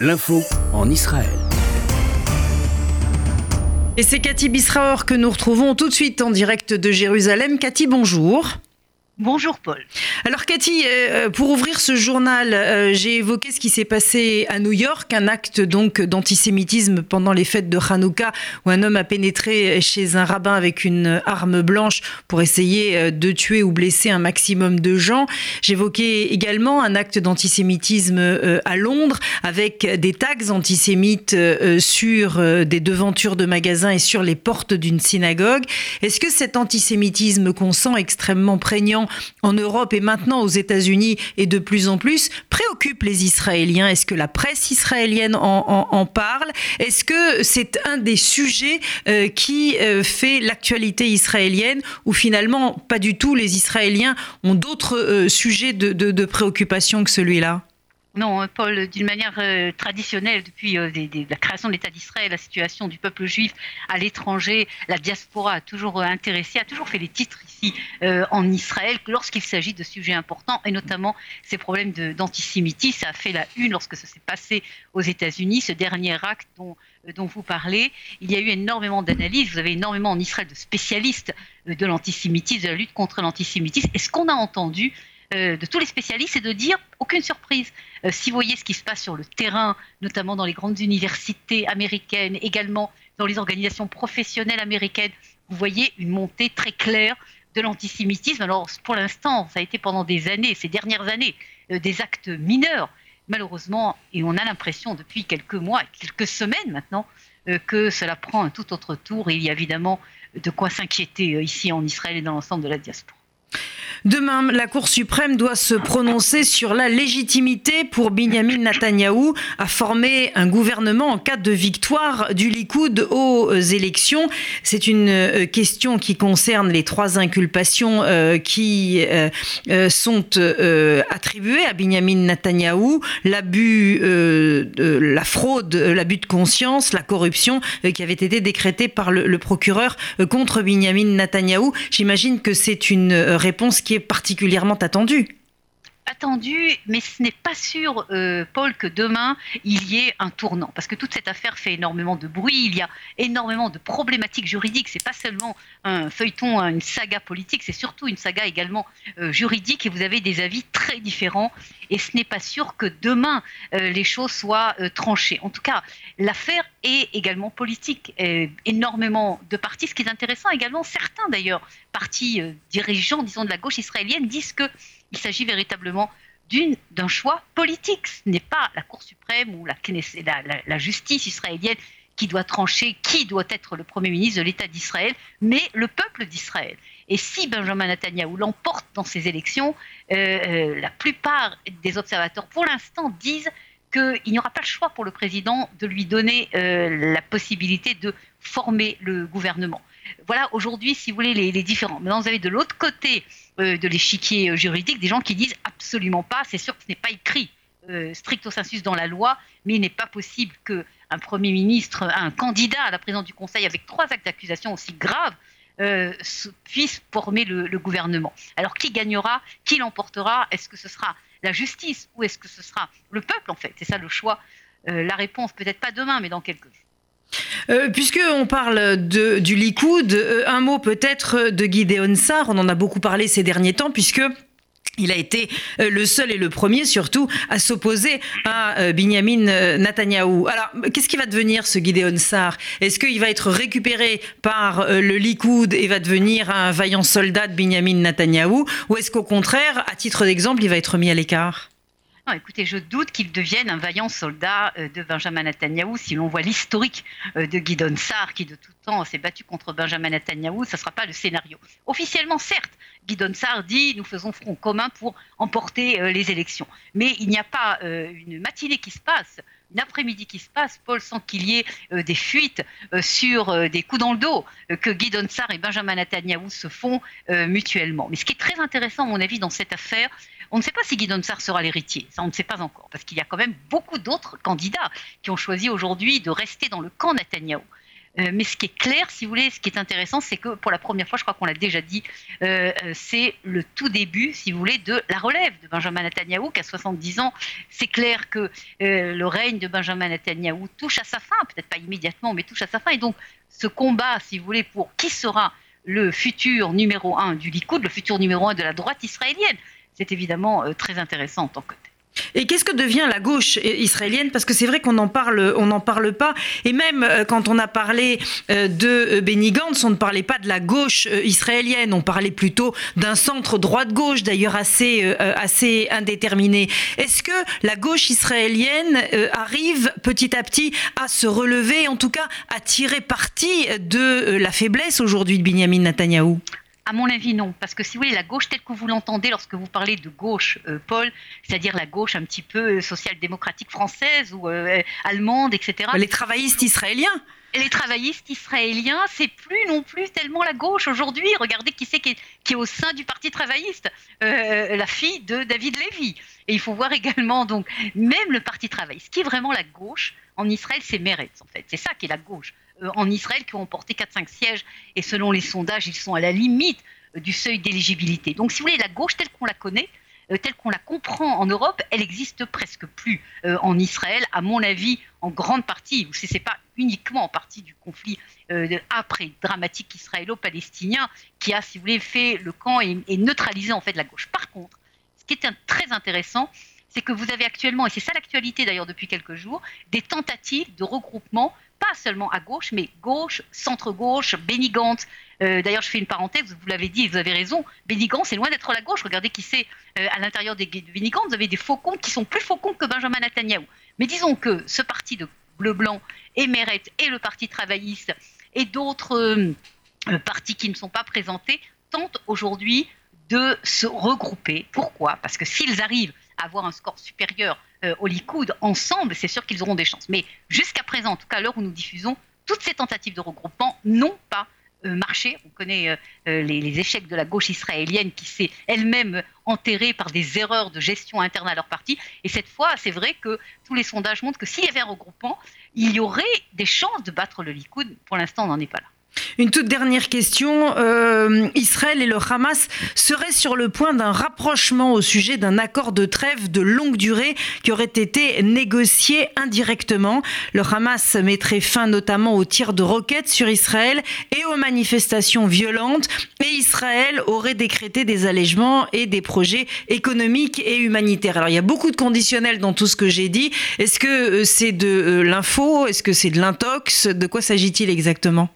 L'info en Israël. Et c'est Cathy Bisraor que nous retrouvons tout de suite en direct de Jérusalem. Cathy, bonjour. Bonjour Paul. Alors Cathy, euh, pour ouvrir ce journal, euh, j'ai évoqué ce qui s'est passé à New York, un acte donc d'antisémitisme pendant les fêtes de Hanouka où un homme a pénétré chez un rabbin avec une arme blanche pour essayer euh, de tuer ou blesser un maximum de gens. J'évoquais également un acte d'antisémitisme à Londres avec des tags antisémites sur des devantures de magasins et sur les portes d'une synagogue. Est-ce que cet antisémitisme qu'on sent extrêmement prégnant en Europe et maintenant aux États-Unis et de plus en plus préoccupe les Israéliens. Est-ce que la presse israélienne en, parle? Est-ce que c'est un des sujets euh, qui euh, fait l'actualité israélienne? Ou finalement pas du tout Les Israéliens ont d'autres euh, sujets de préoccupation que celui-là? Non, hein, Paul, d'une manière euh, traditionnelle, depuis euh, la création de l'État d'Israël, la situation du peuple juif à l'étranger, la diaspora a toujours euh, intéressé, a toujours fait les titres ici en Israël lorsqu'il s'agit de sujets importants, et notamment ces problèmes d'antisémitisme. Ça a fait la une lorsque ça s'est passé aux États-Unis, ce dernier acte dont, dont vous parlez. Il y a eu énormément d'analyses, vous avez énormément en Israël de spécialistes de l'antisémitisme, de la lutte contre l'antisémitisme. Et ce qu'on a entendu, euh, de tous les spécialistes, c'est de dire aucune surprise. Euh, si vous voyez ce qui se passe sur le terrain, notamment dans les grandes universités américaines, également dans les organisations professionnelles américaines, vous voyez une montée très claire de l'antisémitisme. Alors pour l'instant, ça a été pendant des années, ces dernières années, euh, des actes mineurs. Malheureusement, et on a l'impression depuis quelques mois, quelques semaines maintenant, que cela prend un tout autre tour il y a évidemment de quoi s'inquiéter ici en Israël et dans l'ensemble de la diaspora. Demain, la Cour suprême doit se prononcer sur la légitimité pour Benjamin Netanyahou à former un gouvernement en cas de victoire du Likoud aux élections. C'est une euh, question qui concerne les trois inculpations euh, qui euh, sont attribuées à Benjamin Netanyahou l'abus, la fraude, l'abus de conscience, la corruption qui avait été décrétée par le, procureur contre Benjamin Netanyahou. J'imagine que c'est une réponse qui est particulièrement attendue attendu, mais ce n'est pas sûr, euh, Paul, que demain il y ait un tournant, parce que toute cette affaire fait énormément de bruit, il y a énormément de problématiques juridiques. C'est pas seulement un feuilleton, une saga politique, c'est surtout une saga également euh, juridique, et vous avez des avis très différents. Et ce n'est pas sûr que demain euh, les choses soient tranchées. En tout cas, l'affaire est également politique. énormément de partis. Ce qui est intéressant également, certains d'ailleurs partis dirigeants, disons de la gauche israélienne, disent que il s'agit véritablement d'un choix politique. Ce n'est pas la Cour suprême ou la, justice israélienne qui doit trancher qui doit être le Premier ministre de l'État d'Israël, mais le peuple d'Israël. Et si Benjamin Netanyahu l'emporte dans ces élections, euh, euh, la plupart des observateurs, pour l'instant, disent qu'il n'y aura pas le choix pour le président de lui donner euh, la possibilité de former le gouvernement. Voilà aujourd'hui, si vous voulez, les, différents. Maintenant, vous avez de l'autre côté euh, de l'échiquier euh, juridique des gens qui disent absolument pas, c'est sûr que ce n'est pas écrit euh, stricto sensus dans la loi, mais il n'est pas possible qu'un Premier ministre, un candidat à la présidence du Conseil avec trois actes d'accusation aussi graves, puisse former le, gouvernement. Alors qui gagnera Qui l'emportera? Est-ce que ce sera la justice ou est-ce que ce sera le peuple en fait? C'est ça le choix. la réponse peut-être pas demain, mais dans quelques jours. Euh, puisque on parle du Likoud, euh, un mot peut-être de Gideon Sar. On en a beaucoup parlé ces derniers temps, puisque il a été euh, le seul et le premier, surtout, à s'opposer à Benjamin Netanyahou. Alors, qu'est-ce qui va devenir ce Gideon Sar Est-ce qu'il va être récupéré par le Likoud et va devenir un vaillant soldat de Benjamin Netanyahou Ou est-ce qu'au contraire, à titre d'exemple, il va être mis à l'écart? Non, écoutez, je doute qu'il devienne un vaillant soldat euh, de Benjamin Netanyahu. Si l'on voit l'historique euh, de Guidon Sarr, qui de tout temps s'est battu contre Benjamin Netanyahu, ce ne sera pas le scénario. Officiellement, certes, Guidon Sarr dit nous faisons front commun pour emporter euh, les élections. Mais il n'y a pas une matinée qui se passe, une après-midi qui se passe, Paul, sans qu'il y ait des fuites sur des coups dans le dos que Guidon Sarr et Benjamin Netanyahu se font mutuellement. Mais ce qui est très intéressant, à mon avis, dans cette affaire, on ne sait pas si Guy Sarr sera l'héritier, ça on ne sait pas encore, parce qu'il y a quand même beaucoup d'autres candidats qui ont choisi aujourd'hui de rester dans le camp Netanyahou. Euh, mais ce qui est clair, si vous voulez, ce qui est intéressant, c'est que pour la première fois, je crois qu'on l'a déjà dit, euh, c'est le tout début, si vous voulez, de la relève de Benjamin Netanyahu, qui a 70 ans. C'est clair que le règne de Benjamin Netanyahu touche à sa fin, peut-être pas immédiatement, mais touche à sa fin. Et donc, ce combat, si vous voulez, pour qui sera le futur numéro un du Likoud, le futur numéro un de la droite israélienne, c'est évidemment très intéressant en tant que. Et qu'est-ce que devient la gauche israélienne? Parce que c'est vrai qu'on n'en parle, parle pas. Et même euh, quand on a parlé euh, de euh, Benny Gantz, on ne parlait pas de la gauche israélienne. On parlait plutôt d'un centre droite-gauche, d'ailleurs assez, assez indéterminé. Est-ce que la gauche israélienne arrive petit à petit à se relever, en tout cas à tirer parti de la faiblesse aujourd'hui de Benjamin Netanyahou? À mon avis, non. Parce que si vous voulez, la gauche telle que vous l'entendez lorsque vous parlez de gauche, euh, Paul, c'est-à-dire la gauche un petit peu euh, social-démocratique française ou euh, allemande, etc. Les travaillistes israéliens les travaillistes israéliens, c'est plus non plus tellement la gauche aujourd'hui. Regardez qui c'est qui, est au sein du Parti travailliste, la fille de David Lévy. Et il faut voir également donc même le Parti travailliste, qui est vraiment la gauche en Israël, c'est Meretz en fait. C'est ça qui est la gauche. Euh, en Israël qui ont porté 4-5 sièges et selon les sondages, ils sont à la limite euh, du seuil d'éligibilité. Donc si vous voulez, la gauche telle qu'on la connaît, euh, telle qu'on la comprend en Europe, elle existe presque plus en Israël, à mon avis, en grande partie, ce n'est pas uniquement en partie du conflit après dramatique israélo-palestinien qui a, si vous voulez, fait le camp et, et neutralisé en fait la gauche. Par contre, ce qui est très intéressant, c'est que vous avez actuellement, et c'est ça l'actualité d'ailleurs depuis quelques jours, des tentatives de regroupement pas seulement à gauche, mais gauche, centre-gauche, bénigante. Euh, d'ailleurs, je fais une parenthèse, vous l'avez dit, vous avez raison, Bénigant, c'est loin d'être la gauche. Regardez qui c'est euh, à l'intérieur des Bénigant, vous avez des faucons qui sont plus faucons que Benjamin Netanyahu. Mais disons que ce parti de bleu-blanc, Emeret et le Parti travailliste et d'autres euh, partis qui ne sont pas présentés tentent aujourd'hui de se regrouper. Pourquoi? Parce que s'ils arrivent avoir un score supérieur euh, au Likoud ensemble, c'est sûr qu'ils auront des chances. Mais jusqu'à présent, en tout cas à l'heure où nous diffusons, toutes ces tentatives de regroupement n'ont pas euh, marché. On connaît euh, les, échecs de la gauche israélienne qui s'est elle-même enterrée par des erreurs de gestion interne à leur parti. Et cette fois, c'est vrai que tous les sondages montrent que s'il y avait un regroupement, il y aurait des chances de battre le Likoud. Pour l'instant, on n'en est pas là. Une toute dernière question. Euh, Israël et le Hamas seraient sur le point d'un rapprochement au sujet d'un accord de trêve de longue durée qui aurait été négocié indirectement. Le Hamas mettrait fin notamment aux tirs de roquettes sur Israël et aux manifestations violentes. Et Israël aurait décrété des allègements et des projets économiques et humanitaires. Alors il y a beaucoup de conditionnels dans tout ce que j'ai dit. Est-ce que euh, c'est de euh, l'info? Est-ce que c'est de l'intox? De quoi s'agit-il exactement?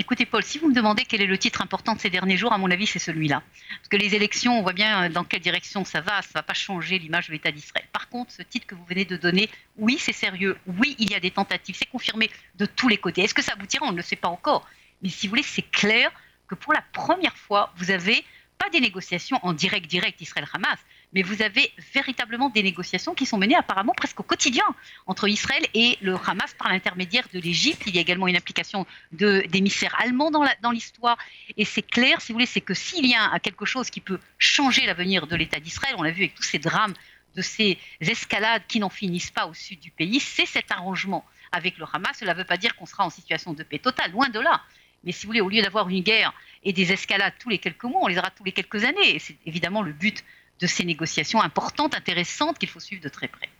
Écoutez, Paul, si vous me demandez quel est le titre important de ces derniers jours, à mon avis, c'est celui-là. Parce que les élections, on voit bien euh, dans quelle direction ça va, ça ne va pas changer l'image de l'État d'Israël. Par contre, ce titre que vous venez de donner, oui, c'est sérieux, oui, il y a des tentatives, c'est confirmé de tous les côtés. Est-ce que ça aboutira? On ne le sait pas encore. Mais si vous voulez, c'est clair que pour la première fois, vous avez pas des négociations en direct, direct Israël-Hamas, mais vous avez véritablement des négociations qui sont menées apparemment presque au quotidien entre Israël et le Hamas par l'intermédiaire de l'Égypte. Il y a également une implication d'émissaires allemands dans l'histoire. Et c'est clair, si vous voulez, c'est que s'il y a quelque chose qui peut changer l'avenir de l'État d'Israël, on l'a vu avec tous ces drames de ces escalades qui n'en finissent pas au sud du pays, c'est cet arrangement avec le Hamas. Cela ne veut pas dire qu'on sera en situation de paix totale, loin de là. Mais si vous voulez, au lieu d'avoir une guerre et des escalades tous les quelques mois, on les aura tous les quelques années. Et c'est évidemment le but de ces négociations importantes, intéressantes, qu'il faut suivre de très près.